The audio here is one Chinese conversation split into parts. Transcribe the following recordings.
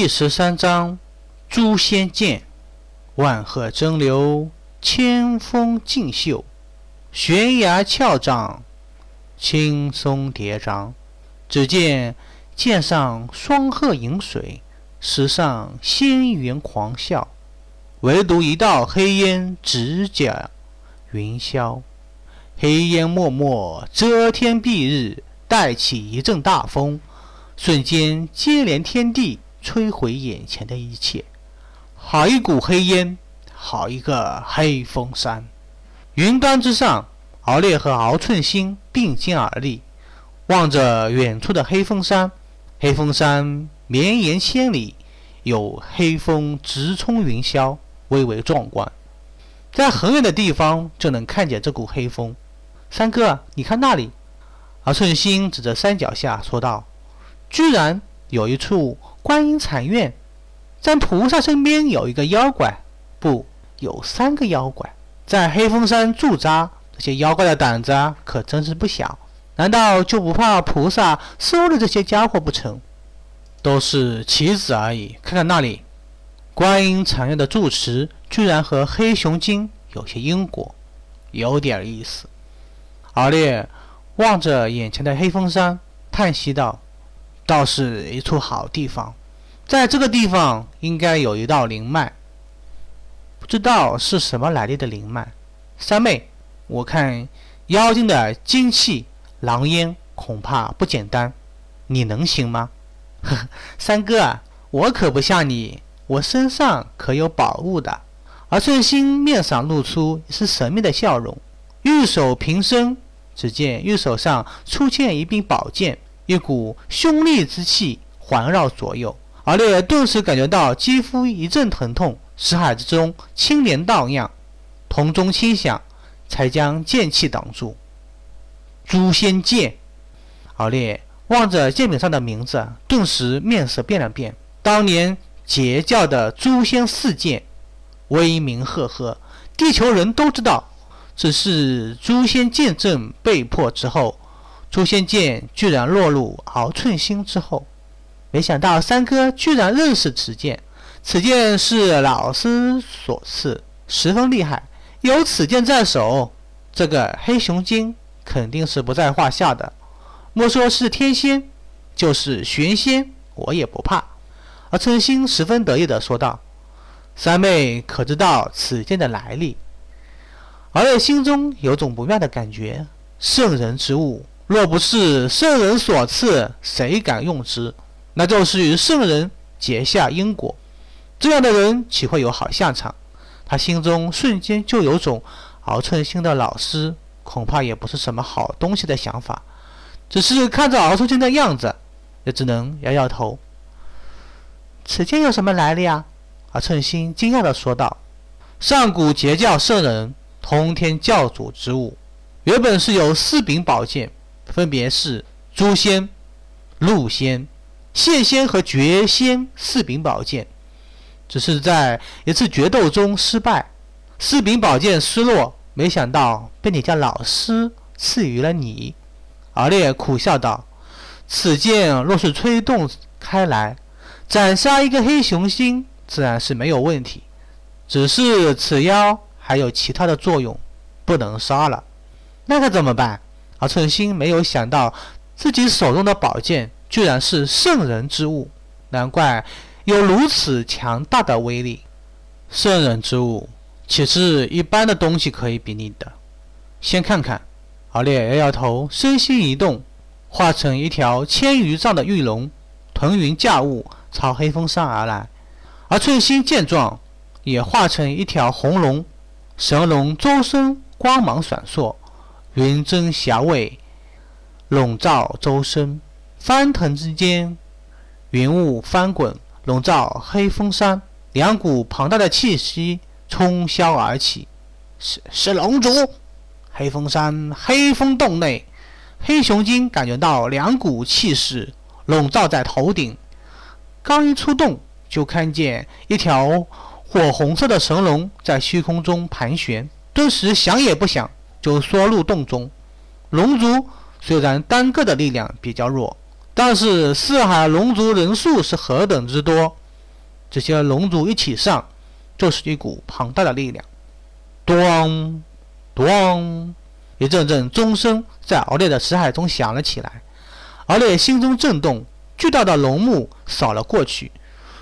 第十三章：诛仙剑，万壑争流，千峰竞秀，悬崖峭障，青松叠嶂。只见剑上双鹤饮水，石上仙猿狂笑，唯独一道黑烟直甲云霄。黑烟漠漠，遮天蔽日，带起一阵大风，瞬间接连天地。摧毁眼前的一切，好一股黑烟，好一个黑风山。云端之上，敖烈和敖寸心并肩而立，望着远处的黑风山。黑风山绵延千里，有黑风直冲云霄，蔚为壮观。在很远的地方就能看见这股黑风。三哥，你看那里！敖寸心指着山脚下说道：“居然有一处。”观音禅院，在菩萨身边有一个妖怪，不，有三个妖怪在黑风山驻扎。这些妖怪的胆子可真是不小，难道就不怕菩萨收了这些家伙不成？都是棋子而已。看看那里，观音禅院的住持居然和黑熊精有些因果，有点意思。敖烈望着眼前的黑风山，叹息道。倒是一处好地方，在这个地方应该有一道灵脉，不知道是什么来历的灵脉。三妹，我看妖精的精气狼烟恐怕不简单，你能行吗？呵呵，三哥啊，我可不像你，我身上可有宝物的。而顺心面上露出一丝神秘的笑容，玉手平伸，只见玉手上出现一柄宝剑。一股凶厉之气环绕左右，而烈顿时感觉到肌肤一阵疼痛，识海之中青莲荡漾，铜钟轻响，才将剑气挡住。诛仙剑，而烈望着剑柄上的名字，顿时面色变了变。当年截教的诛仙四剑，威名赫赫，地球人都知道。只是诛仙剑阵被破之后。诛仙剑居然落入敖寸心之后，没想到三哥居然认识此剑。此剑是老师所赐，十分厉害。有此剑在手，这个黑熊精肯定是不在话下的。莫说是天仙，就是玄仙，我也不怕。而寸心十分得意地说道：“三妹可知道此剑的来历？”敖烈心中有种不妙的感觉，圣人之物。若不是圣人所赐，谁敢用之？那就是与圣人结下因果，这样的人岂会有好下场？他心中瞬间就有种敖寸心的老师恐怕也不是什么好东西的想法。只是看着敖寸心的样子，也只能摇摇头。此剑有什么来历啊？敖寸心惊讶地说道：“上古截教圣人通天教主之物，原本是有四柄宝剑。”分别是诛仙、戮仙、现仙和绝仙四柄宝剑，只是在一次决斗中失败，四柄宝剑失落，没想到被你家老师赐予了你。敖烈苦笑道：“此剑若是吹动开来，斩杀一个黑熊星，自然是没有问题。只是此妖还有其他的作用，不能杀了，那可怎么办？”而寸心没有想到，自己手中的宝剑居然是圣人之物，难怪有如此强大的威力。圣人之物岂是一般的东西可以比拟的？先看看。敖烈摇摇头，身心一动，化成一条千余丈的玉龙，腾云驾雾，朝黑风山而来。而寸心见状，也化成一条红龙，神龙周身光芒闪烁。云蒸霞蔚，笼罩周身；翻腾之间，云雾翻滚，笼罩黑风山。两股庞大的气息冲霄而起，是是龙族！黑风山黑风洞内，黑熊精感觉到两股气势笼罩在头顶，刚一出洞，就看见一条火红色的神龙在虚空中盘旋，顿时想也不想。就缩入洞中。龙族虽然单个的力量比较弱，但是四海龙族人数是何等之多，这些龙族一起上，就是一股庞大的力量。咚，咚，一阵阵钟声在敖烈的识海中响了起来。敖烈心中震动，巨大的龙目扫了过去，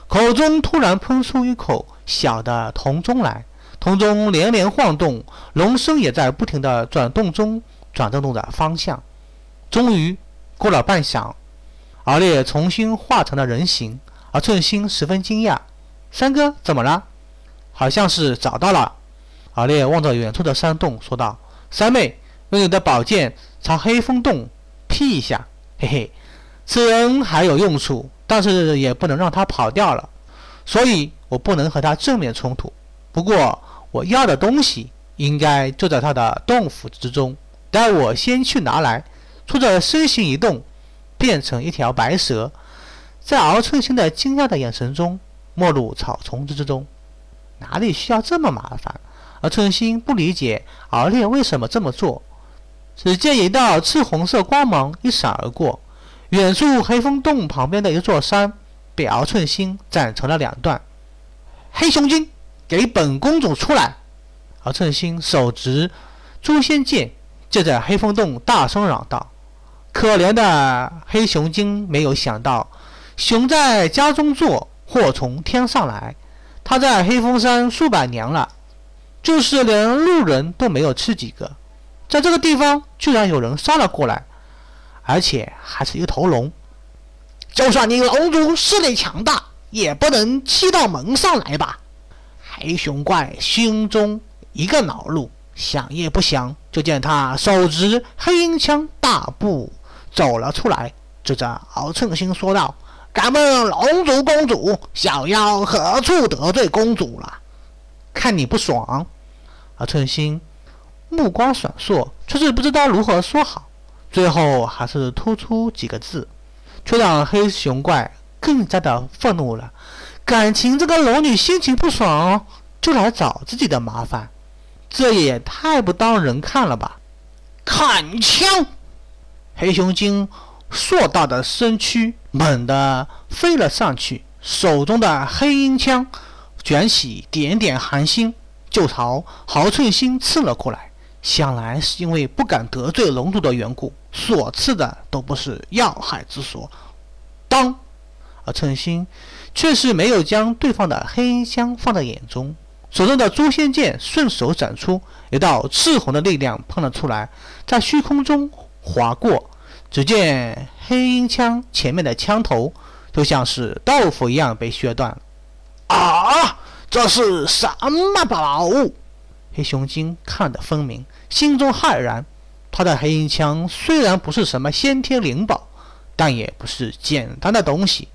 口中突然喷出一口小的铜钟来，铜钟连连晃动，龙身也在不停的转动中转动着方向。终于过了半晌，敖烈重新化成了人形。而寸心十分惊讶：“三哥，怎么了？好像是找到了。”敖烈望着远处的山洞，说道：“三妹，用你的宝剑朝黑风洞劈一下，嘿嘿，此人还有用处，但是也不能让他跑掉了，所以我不能和他正面冲突。不过我要的东西应该就在他的洞府之中，待我先去拿来。”说着，身形一动，变成一条白蛇。在敖寸心的惊讶的眼神中，没入草丛之中。哪里需要这么麻烦？敖寸心不理解敖烈为什么这么做。只见一道赤红色光芒一闪而过，远处黑风洞旁边的一座山被敖寸心斩成了两段。黑熊精，给本公主出来！敖寸心手执诛仙剑，就在黑风洞大声嚷道：“可怜的黑熊精，没有想到。”熊在家中坐，祸从天上来。他在黑风山数百年了，就是连路人都没有吃几个。在这个地方，居然有人杀了过来，而且还是一头龙。就算你龙族势力强大，也不能欺到门上来吧？黑熊怪心中一个恼怒，想也不想，就见他手执黑鹰枪，大步走了出来，指着敖称心说道。敢问龙族公主，小妖何处得罪公主了？看你不爽！敖寸心目光闪烁，却是不知道如何说好，最后还是突出几个字，却让黑熊怪更加的愤怒了。感情这个龙女心情不爽，就来找自己的麻烦，这也太不当人看了吧！砍枪！黑熊精。硕大的身躯猛地飞了上去，手中的黑鹰枪卷起点点寒星，就朝豪寸心刺了过来。想来是因为不敢得罪龙族的缘故，所刺的都不是要害之所。当，而寸心却是没有将对方的黑鹰枪放在眼中，手中的诛仙剑顺手斩出，一道赤红的力量喷了出来，在虚空中划过。只见黑鹰枪前面的枪头就像是豆腐一样被削断了。啊！这是什么宝物？黑熊精看得分明，心中骇然。他的黑鹰枪虽然不是什么先天灵宝，但也不是简单的东西，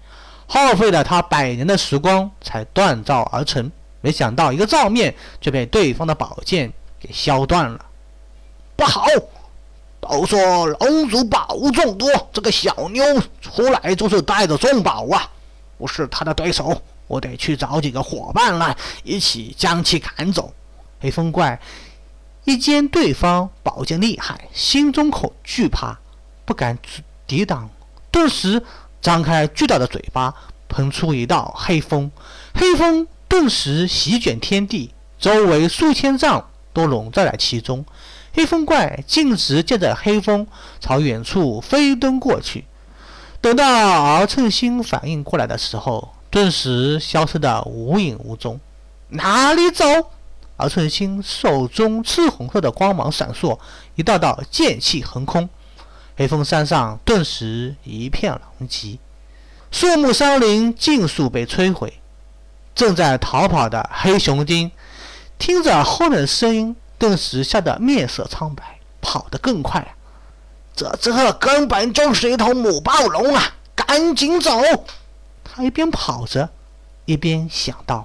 耗费了他百年的时光才锻造而成。没想到一个照面就被对方的宝剑给削断了。不好！都说龙族宝物众多，这个小妞出来就是带着重宝啊！不是他的对手，我得去找几个伙伴来，一起将其赶走。黑风怪一见对方宝剑厉害，心中恐惧怕，不敢抵挡，顿时张开巨大的嘴巴，喷出一道黑风，黑风顿时席卷天地，周围数千丈都笼罩在其中。黑风怪径直借着黑风朝远处飞奔过去，等到敖称心反应过来的时候，顿时消失得无影无踪。哪里走？敖称心手中赤红色的光芒闪烁，一道道剑气横空，黑风山上顿时一片狼藉，树木山林尽数被摧毁。正在逃跑的黑熊精听着后面的声音。顿时吓得面色苍白，跑得更快。这这根本就是一头母暴龙啊！赶紧走！他一边跑着，一边想到。